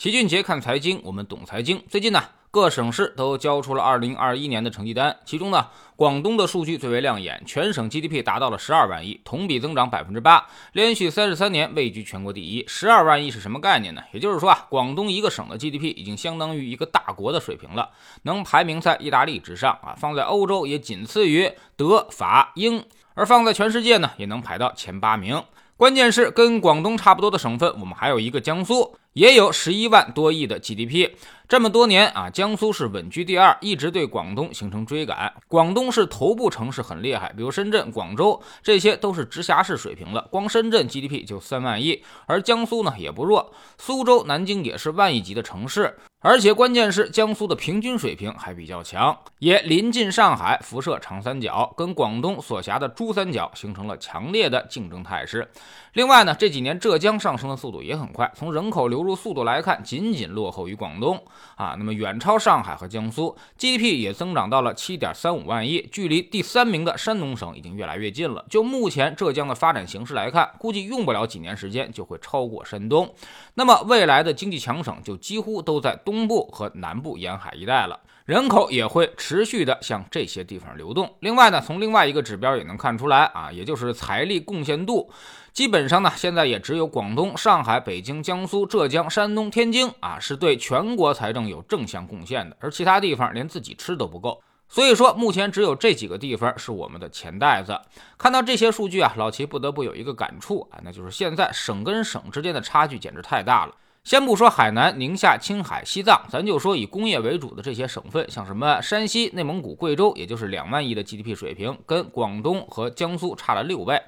齐俊杰看财经，我们懂财经。最近呢，各省市都交出了二零二一年的成绩单，其中呢，广东的数据最为亮眼，全省 GDP 达到了十二万亿，同比增长百分之八，连续三十三年位居全国第一。十二万亿是什么概念呢？也就是说啊，广东一个省的 GDP 已经相当于一个大国的水平了，能排名在意大利之上啊，放在欧洲也仅次于德、法、英，而放在全世界呢，也能排到前八名。关键是跟广东差不多的省份，我们还有一个江苏。也有十一万多亿的 GDP，这么多年啊，江苏是稳居第二，一直对广东形成追赶。广东是头部城市很厉害，比如深圳、广州，这些都是直辖市水平了。光深圳 GDP 就三万亿，而江苏呢也不弱，苏州、南京也是万亿级的城市。而且关键是江苏的平均水平还比较强，也临近上海，辐射长三角，跟广东所辖的珠三角形成了强烈的竞争态势。另外呢，这几年浙江上升的速度也很快，从人口流入速度来看，仅仅落后于广东啊，那么远超上海和江苏，GDP 也增长到了七点三五万亿，距离第三名的山东省已经越来越近了。就目前浙江的发展形势来看，估计用不了几年时间就会超过山东。那么未来的经济强省就几乎都在东部和南部沿海一带了，人口也会持续的向这些地方流动。另外呢，从另外一个指标也能看出来啊，也就是财力贡献度，基本上呢，现在也只有广东、上海、北京、江苏、浙江、山东、天津啊，是对全国财政有正向贡献的，而其他地方连自己吃都不够。所以说，目前只有这几个地方是我们的钱袋子。看到这些数据啊，老齐不得不有一个感触啊，那就是现在省跟省之间的差距简直太大了。先不说海南、宁夏、青海、西藏，咱就说以工业为主的这些省份，像什么山西、内蒙古、贵州，也就是两万亿的 GDP 水平，跟广东和江苏差了六倍。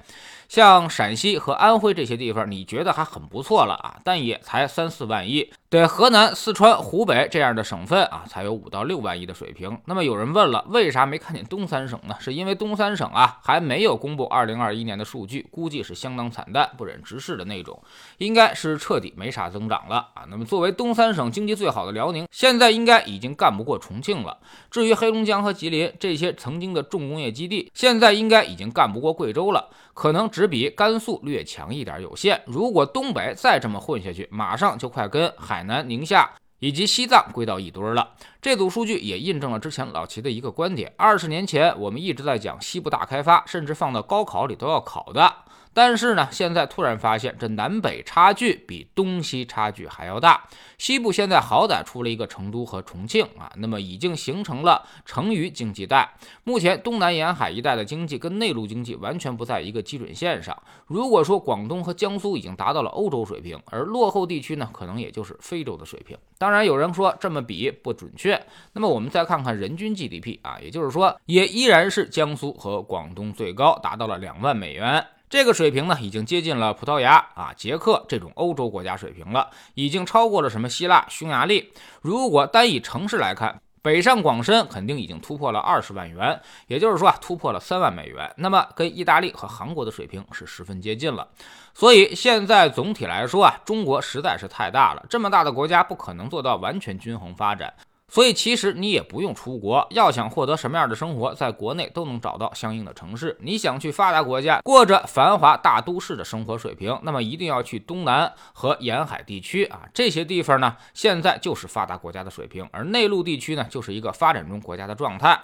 像陕西和安徽这些地方，你觉得还很不错了啊，但也才三四万亿。对河南、四川、湖北这样的省份啊，才有五到六万亿的水平。那么有人问了，为啥没看见东三省呢？是因为东三省啊还没有公布二零二一年的数据，估计是相当惨淡、不忍直视的那种，应该是彻底没啥增长了啊。那么作为东三省经济最好的辽宁，现在应该已经干不过重庆了。至于黑龙江和吉林这些曾经的重工业基地，现在应该已经干不过贵州了，可能只比甘肃略强一点，有限。如果东北再这么混下去，马上就快跟海。南、宁夏以及西藏归到一堆了。这组数据也印证了之前老齐的一个观点：二十年前我们一直在讲西部大开发，甚至放到高考里都要考的。但是呢，现在突然发现这南北差距比东西差距还要大。西部现在好歹出了一个成都和重庆啊，那么已经形成了成渝经济带。目前东南沿海一带的经济跟内陆经济完全不在一个基准线上。如果说广东和江苏已经达到了欧洲水平，而落后地区呢，可能也就是非洲的水平。当然有人说这么比不准确，那么我们再看看人均 GDP 啊，也就是说也依然是江苏和广东最高，达到了两万美元。这个水平呢，已经接近了葡萄牙啊、捷克这种欧洲国家水平了，已经超过了什么希腊、匈牙利。如果单以城市来看，北上广深肯定已经突破了二十万元，也就是说啊，突破了三万美元。那么跟意大利和韩国的水平是十分接近了。所以现在总体来说啊，中国实在是太大了，这么大的国家不可能做到完全均衡发展。所以其实你也不用出国，要想获得什么样的生活，在国内都能找到相应的城市。你想去发达国家过着繁华大都市的生活水平，那么一定要去东南和沿海地区啊，这些地方呢，现在就是发达国家的水平，而内陆地区呢，就是一个发展中国家的状态。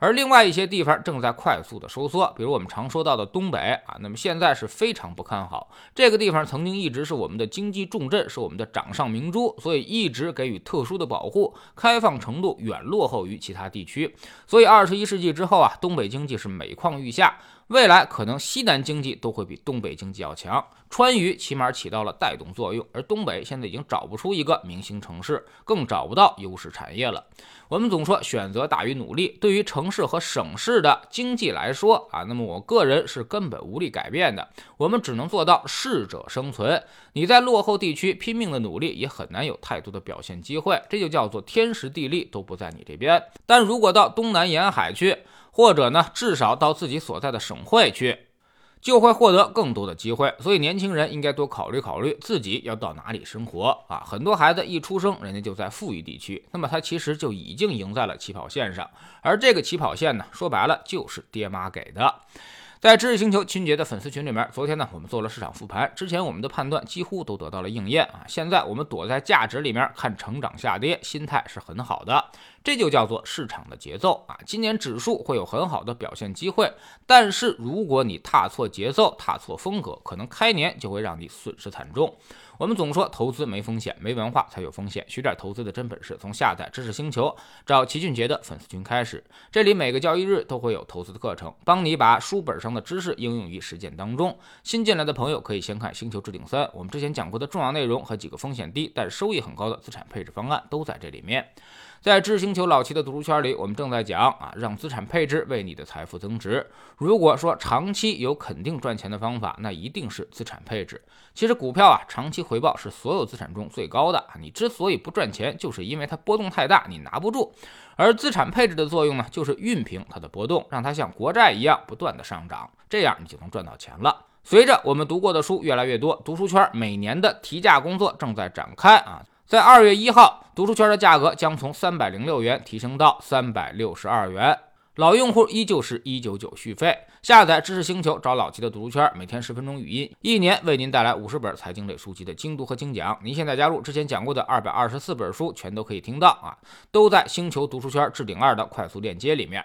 而另外一些地方正在快速的收缩，比如我们常说到的东北啊，那么现在是非常不看好。这个地方曾经一直是我们的经济重镇，是我们的掌上明珠，所以一直给予特殊的保护，开放程度远落后于其他地区。所以二十一世纪之后啊，东北经济是每况愈下。未来可能西南经济都会比东北经济要强，川渝起码起到了带动作用，而东北现在已经找不出一个明星城市，更找不到优势产业了。我们总说选择大于努力，对于城市和省市的经济来说啊，那么我个人是根本无力改变的，我们只能做到适者生存。你在落后地区拼命的努力，也很难有太多的表现机会，这就叫做天时地利都不在你这边。但如果到东南沿海去，或者呢，至少到自己所在的省会去，就会获得更多的机会。所以年轻人应该多考虑考虑自己要到哪里生活啊！很多孩子一出生，人家就在富裕地区，那么他其实就已经赢在了起跑线上，而这个起跑线呢，说白了就是爹妈给的。在知识星球秦杰的粉丝群里面，昨天呢，我们做了市场复盘，之前我们的判断几乎都得到了应验啊。现在我们躲在价值里面看成长下跌，心态是很好的，这就叫做市场的节奏啊。今年指数会有很好的表现机会，但是如果你踏错节奏、踏错风格，可能开年就会让你损失惨重。我们总说投资没风险，没文化才有风险。学点投资的真本事，从下载知识星球找齐俊杰的粉丝群开始。这里每个交易日都会有投资的课程，帮你把书本上的知识应用于实践当中。新进来的朋友可以先看《星球置顶三》，我们之前讲过的重要内容和几个风险低但收益很高的资产配置方案都在这里面。在知星球老七的读书圈里，我们正在讲啊，让资产配置为你的财富增值。如果说长期有肯定赚钱的方法，那一定是资产配置。其实股票啊，长期回报是所有资产中最高的。你之所以不赚钱，就是因为它波动太大，你拿不住。而资产配置的作用呢，就是熨平它的波动，让它像国债一样不断的上涨，这样你就能赚到钱了。随着我们读过的书越来越多，读书圈每年的提价工作正在展开啊。在二月一号，读书圈的价格将从三百零六元提升到三百六十二元。老用户依旧是一九九续费，下载知识星球找老齐的读书圈，每天十分钟语音，一年为您带来五十本财经类书籍的精读和精讲。您现在加入，之前讲过的二百二十四本书全都可以听到啊，都在星球读书圈置顶二的快速链接里面。